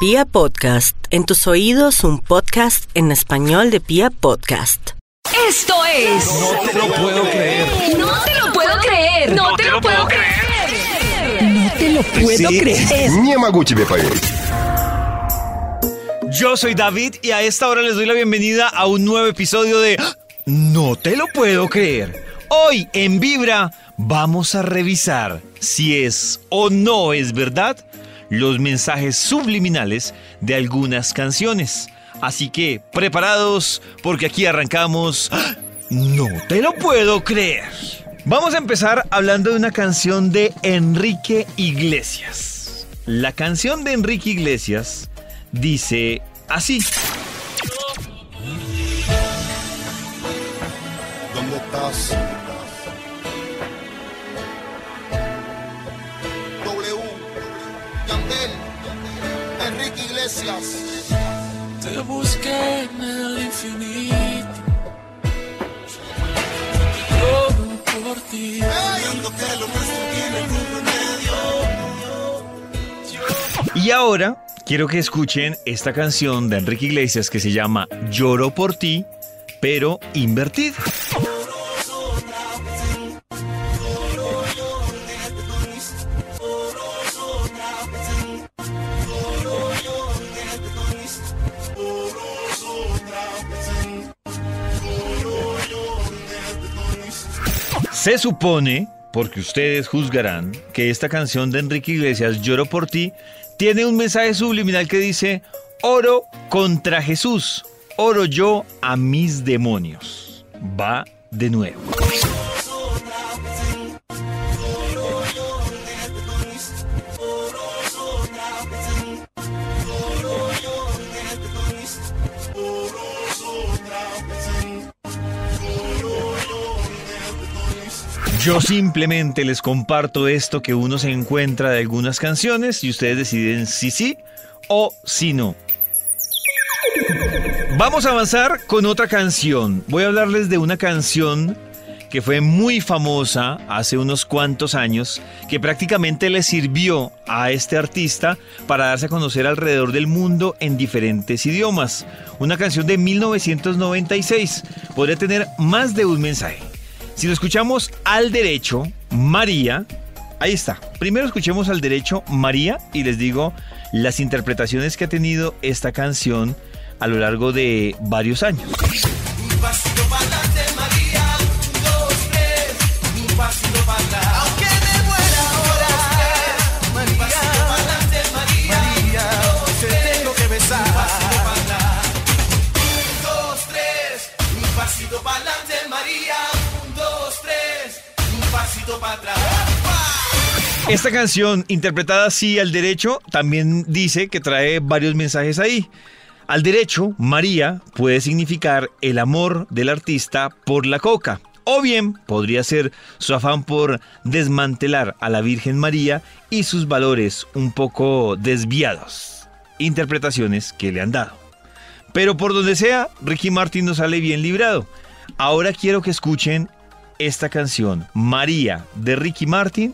Pia Podcast, en tus oídos un podcast en español de Pia Podcast. Esto es. No te lo puedo creer. No te lo puedo creer. No te lo puedo creer. No te lo puedo Sí, creer. Не могу тебе поверить. Yo soy David y a esta hora les doy la bienvenida a un nuevo episodio de No te lo puedo creer. Hoy en Vibra vamos a revisar si es o no es verdad los mensajes subliminales de algunas canciones. Así que preparados porque aquí arrancamos No te lo puedo creer. Vamos a empezar hablando de una canción de Enrique Iglesias. La canción de Enrique Iglesias dice así. ¿Dónde estás? Yandel, Enrique Iglesias. Te busqué en el infinito. Todo por ti. Viendo que lo nuestro tiene remedio. Y ahora quiero que escuchen esta canción de Enrique Iglesias que se llama Lloro por ti, pero invertida. Se supone, porque ustedes juzgarán, que esta canción de Enrique Iglesias, Lloro por ti, tiene un mensaje subliminal que dice, oro contra Jesús, oro yo a mis demonios. Va de nuevo. Yo simplemente les comparto esto que uno se encuentra de algunas canciones y ustedes deciden si sí o si no. Vamos a avanzar con otra canción. Voy a hablarles de una canción que fue muy famosa hace unos cuantos años, que prácticamente le sirvió a este artista para darse a conocer alrededor del mundo en diferentes idiomas. Una canción de 1996. Podría tener más de un mensaje. Si lo escuchamos al derecho, María, ahí está. Primero escuchemos al derecho María y les digo las interpretaciones que ha tenido esta canción a lo largo de varios años. Esta canción, interpretada así al derecho, también dice que trae varios mensajes ahí. Al derecho, María puede significar el amor del artista por la coca. O bien podría ser su afán por desmantelar a la Virgen María y sus valores un poco desviados. Interpretaciones que le han dado. Pero por donde sea, Ricky Martin no sale bien librado. Ahora quiero que escuchen esta canción, María, de Ricky Martin,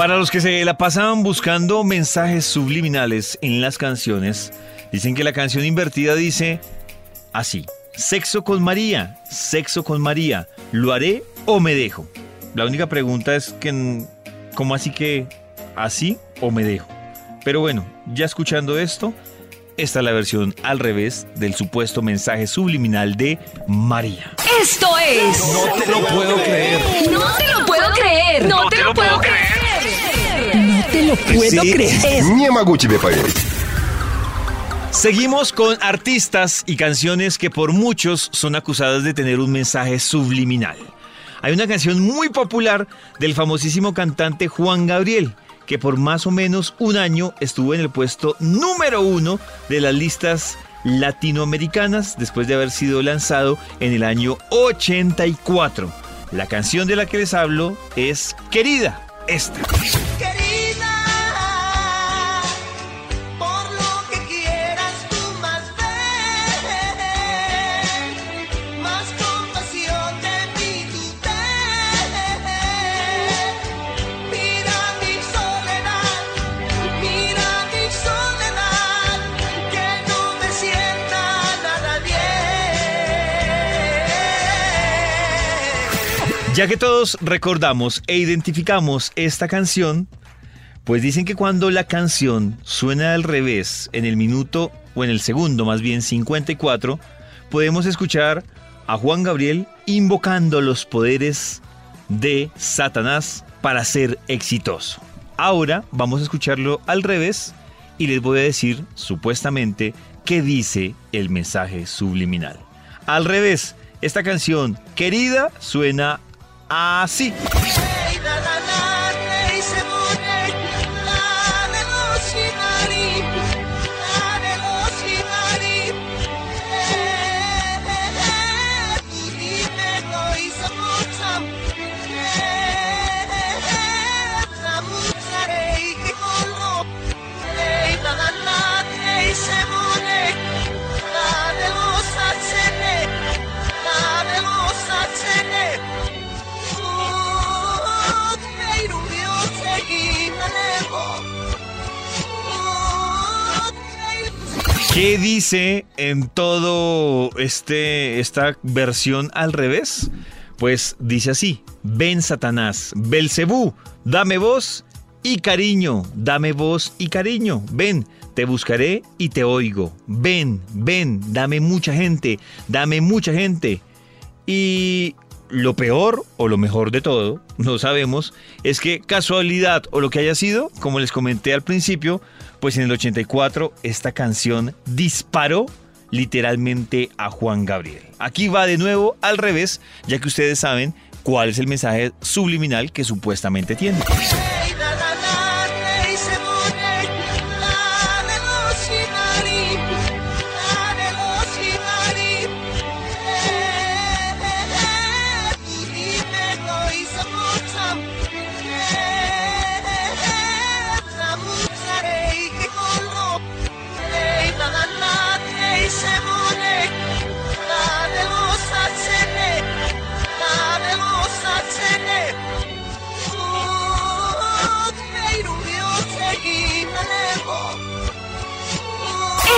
Para los que se la pasaban buscando mensajes subliminales en las canciones, dicen que la canción invertida dice así, sexo con María, sexo con María, ¿lo haré o me dejo? La única pregunta es que, ¿cómo así que así o me dejo? Pero bueno, ya escuchando esto, esta es la versión al revés del supuesto mensaje subliminal de María. Esto es. No te lo puedo creer. No te lo puedo creer. No te lo puedo creer. No te lo puedo Sí, creer. Не могу тебе поверить. Seguimos con artistas y canciones que por muchos son acusadas de tener un mensaje subliminal. Hay una canción muy popular del famosísimo cantante Juan Gabriel, que por más o menos un año estuvo en el puesto número uno de las listas latinoamericanas después de haber sido lanzado en el año 84. La canción de la que les hablo es Querida, esta. Ya que todos recordamos e identificamos esta canción, pues dicen que cuando la canción suena al revés en el minuto o en el segundo, más bien 54, podemos escuchar a Juan Gabriel invocando los poderes de Satanás para ser exitoso. Ahora vamos a escucharlo al revés y les voy a decir supuestamente qué dice el mensaje subliminal. Al revés, esta canción querida suena así. ¿Qué dice en todo este esta versión al revés? Pues dice así: Ven Satanás, Belcebú, dame voz y cariño, dame voz y cariño. Ven, te buscaré y te oigo. Ven, ven, dame mucha gente, dame mucha gente. Y lo peor o lo mejor de todo, no sabemos, es que casualidad o lo que haya sido, como les comenté al principio, pues en el 84 esta canción disparó literalmente a Juan Gabriel. Aquí va de nuevo al revés, ya que ustedes saben cuál es el mensaje subliminal que supuestamente tiene.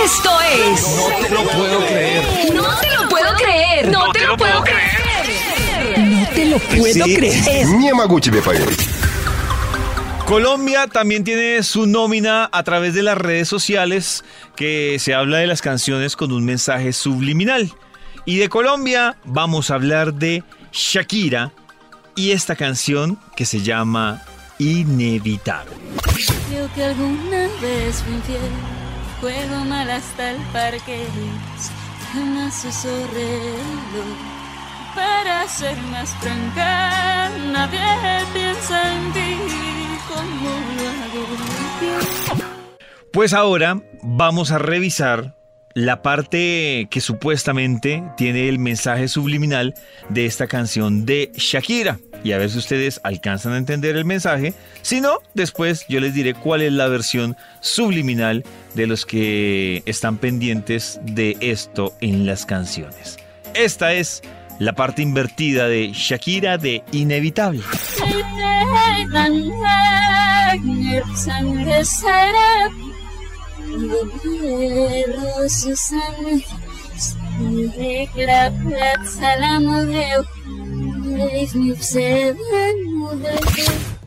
Esto es. No te lo puedo creer. No te lo puedo creer. No, te, lo puedo creer. No te lo puedo creer. Nie me Gucci, Colombia también tiene su nómina a través de las redes sociales que se habla de las canciones con un mensaje subliminal. Y de Colombia vamos a hablar de Shakira y esta canción que se llama Inevitable. Creo que alguna vez fui infiel juego mal hasta el parque, uso reloj. Para ser más franca, nadie piensa en ti como lo hago. Pues ahora vamos a revisar la parte que supuestamente tiene el mensaje subliminal de esta canción de Shakira. Y a ver si ustedes alcanzan a entender el mensaje. Si no, después yo les diré cuál es la versión subliminal de los que están pendientes de esto en las canciones. Esta es la parte invertida de Shakira de Inevitable.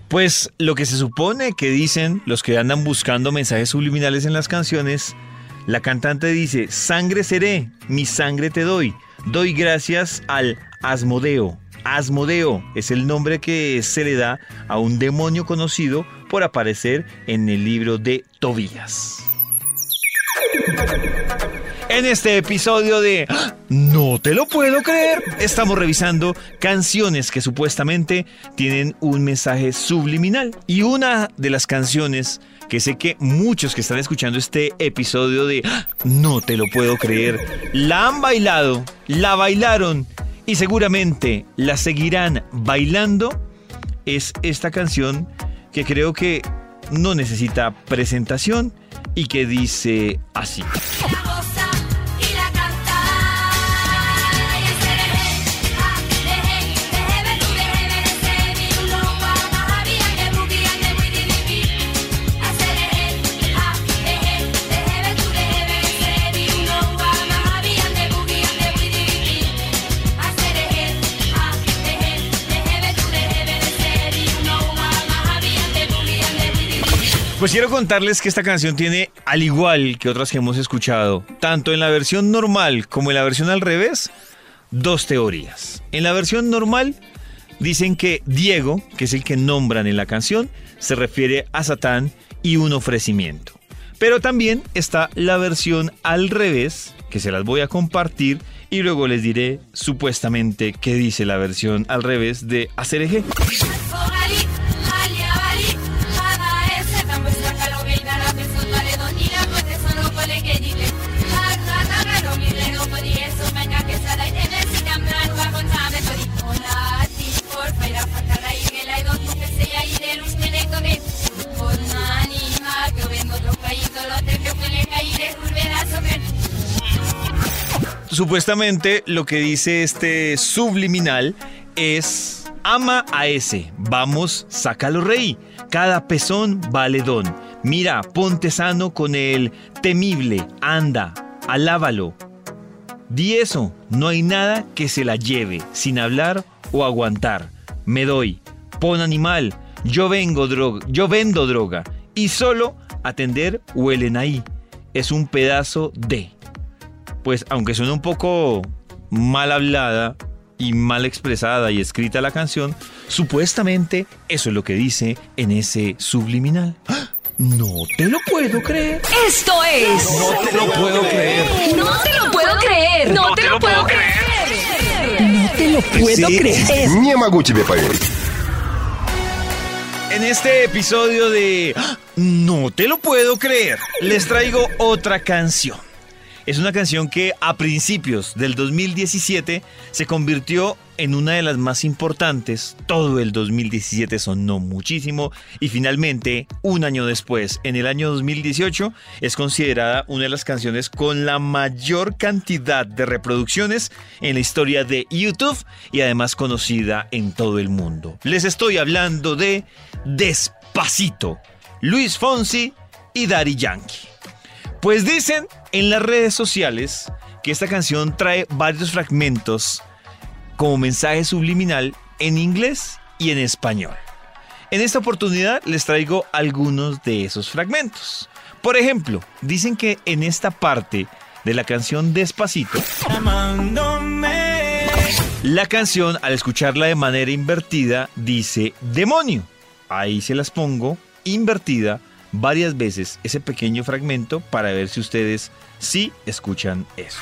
Pues lo que se supone que dicen los que andan buscando mensajes subliminales en las canciones, la cantante dice, sangre seré, mi sangre te doy, doy gracias al Asmodeo. Asmodeo es el nombre que se le da a un demonio conocido por aparecer en el libro de Tobías. En este episodio de ¡Ah! No te lo puedo creer, estamos revisando canciones que supuestamente tienen un mensaje subliminal. Y una de las canciones que sé que muchos que están escuchando este episodio de ¡Ah! No te lo puedo creer, la han bailado, la bailaron y seguramente la seguirán bailando, es esta canción que creo que no necesita presentación y que dice así. Pues quiero contarles que esta canción tiene, al igual que otras que hemos escuchado, tanto en la versión normal como en la versión al revés, dos teorías. En la versión normal dicen que Diego, que es el que nombran en la canción, se refiere a Satán y un ofrecimiento. Pero también está la versión al revés, que se las voy a compartir y luego les diré supuestamente qué dice la versión al revés de Acerejé. Supuestamente lo que dice este subliminal es ama a ese, vamos, sácalo rey, cada pezón vale don. Mira, ponte sano con el temible, anda, alábalo. Di eso, no hay nada que se la lleve sin hablar o aguantar. Me doy, pon animal, yo vengo droga, yo vendo droga y solo atender huelen ahí. Es un pedazo de pues aunque suena un poco mal hablada y mal expresada y escrita la canción, supuestamente eso es lo que dice en ese subliminal. ¡Ah! No te lo puedo creer. Esto es. No te lo puedo creer. No te lo puedo creer. No te lo puedo creer. No te lo puedo Sí. creer. Не могу тебе поверить. En este episodio de ¡Ah! No te lo puedo creer, les traigo otra canción. Es una canción que a principios del 2017 se convirtió en una de las más importantes. Todo el 2017 sonó muchísimo y finalmente, un año después, en el año 2018, es considerada una de las canciones con la mayor cantidad de reproducciones en la historia de YouTube y además conocida en todo el mundo. Les estoy hablando de Despacito, Luis Fonsi y Daddy Yankee. Pues dicen en las redes sociales que esta canción trae varios fragmentos como mensaje subliminal en inglés y en español. En esta oportunidad les traigo algunos de esos fragmentos. Por ejemplo, dicen que en esta parte de la canción Despacito, la canción al escucharla de manera invertida dice demonio. Ahí se las pongo invertida varias veces ese pequeño fragmento para ver si ustedes sí escuchan eso.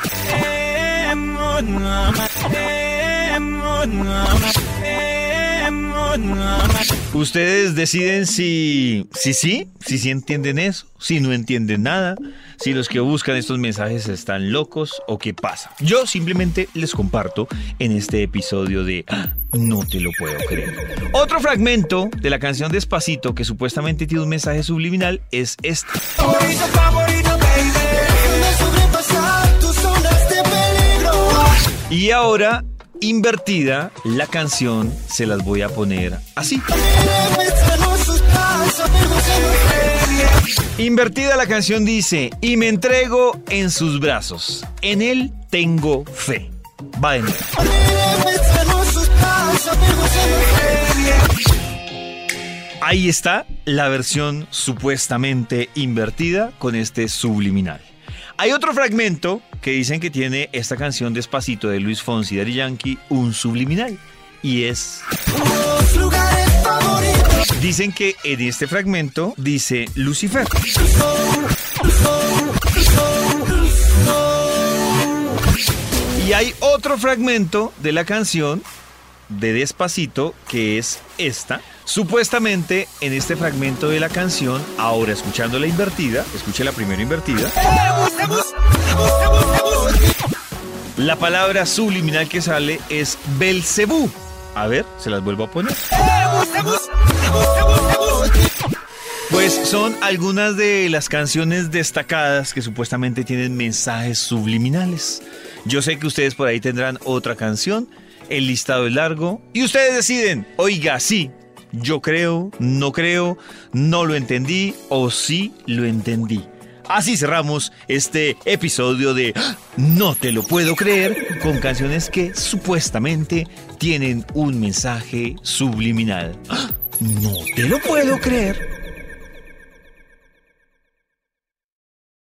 Ustedes deciden si si sí, si sí entienden eso, si no entienden nada, si los que buscan estos mensajes están locos o qué pasa. Yo simplemente les comparto en este episodio de ¡Ah! No te lo puedo creer. Otro fragmento de la canción Despacito que supuestamente tiene un mensaje subliminal es este. Y ahora, invertida, la canción se las voy a poner así. Invertida la canción dice, y me entrego en sus brazos. En él tengo fe. Va de nuevo. Ahí está la versión supuestamente invertida con este subliminal. Hay otro fragmento que dicen que tiene esta canción Despacito de Luis Fonsi Daddy Yankee un subliminal. Y es... Dicen que en este fragmento dice Lucifer. Y hay otro fragmento de la canción de Despacito que es esta. Supuestamente en este fragmento de la canción, ahora escuchando la invertida, escuche la primera invertida. La palabra subliminal que sale es Belcebú. A ver, se las vuelvo a poner. Pues son algunas de las canciones destacadas que supuestamente tienen mensajes subliminales. Yo sé que ustedes por ahí tendrán otra canción, el listado es largo y ustedes deciden, oiga, sí, yo creo, no creo, no lo entendí o sí lo entendí. Así cerramos este episodio de. No te lo puedo creer con canciones que supuestamente tienen un mensaje subliminal. No te lo puedo creer.